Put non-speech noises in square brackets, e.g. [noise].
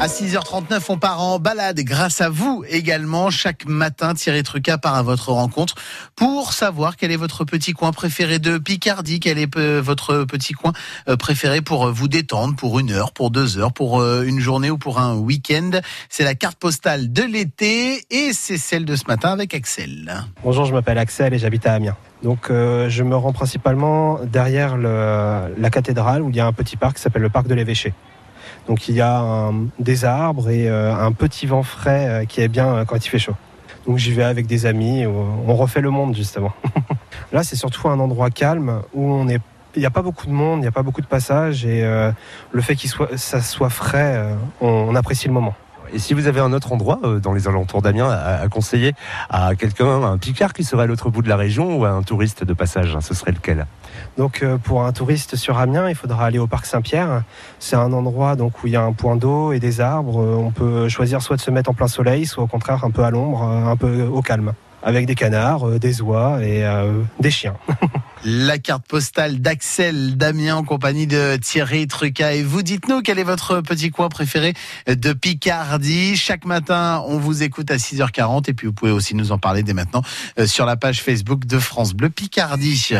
À 6h39, on part en balade grâce à vous également. Chaque matin, Thierry Truca part à votre rencontre pour savoir quel est votre petit coin préféré de Picardie, quel est euh, votre petit coin euh, préféré pour euh, vous détendre pour une heure, pour deux heures, pour une journée ou pour un week-end. C'est la carte postale de l'été et c'est celle de ce matin avec Axel. Bonjour, je m'appelle Axel et j'habite à Amiens. Donc je me rends principalement derrière la cathédrale où il y a un petit parc qui s'appelle le parc de l'évêché. Donc il y a des arbres et euh, un petit vent frais euh, qui est bien euh, quand il fait chaud. Donc j'y vais avec des amis, on refait le monde justement. [laughs] Là c'est surtout un endroit calme où il n'y a pas beaucoup de monde, il n'y a pas beaucoup de passages et le fait soit, ça soit frais, on, apprécie le moment. Et si vous avez un autre endroit dans les alentours d'Amiens à, conseiller à quelqu'un, un Picard qui serait à l'autre bout de la région ou à un touriste de passage, ce serait lequel? Donc euh, pour un touriste sur Amiens, il faudra aller au parc Saint-Pierre. C'est un endroit donc où il y a un point d'eau et des arbres. Euh, on peut choisir soit de se mettre en plein soleil, soit au contraire un peu à l'ombre, euh, un peu au calme, avec des canards, des oies et des chiens. [laughs] La carte postale d'Axel Damien en compagnie de Thierry Truca. Et vous dites-nous quel est votre petit coin préféré de Picardie? Chaque matin, on vous écoute à 6h40 et puis vous pouvez aussi nous en parler dès maintenant sur la page Facebook de France Bleu Picardie.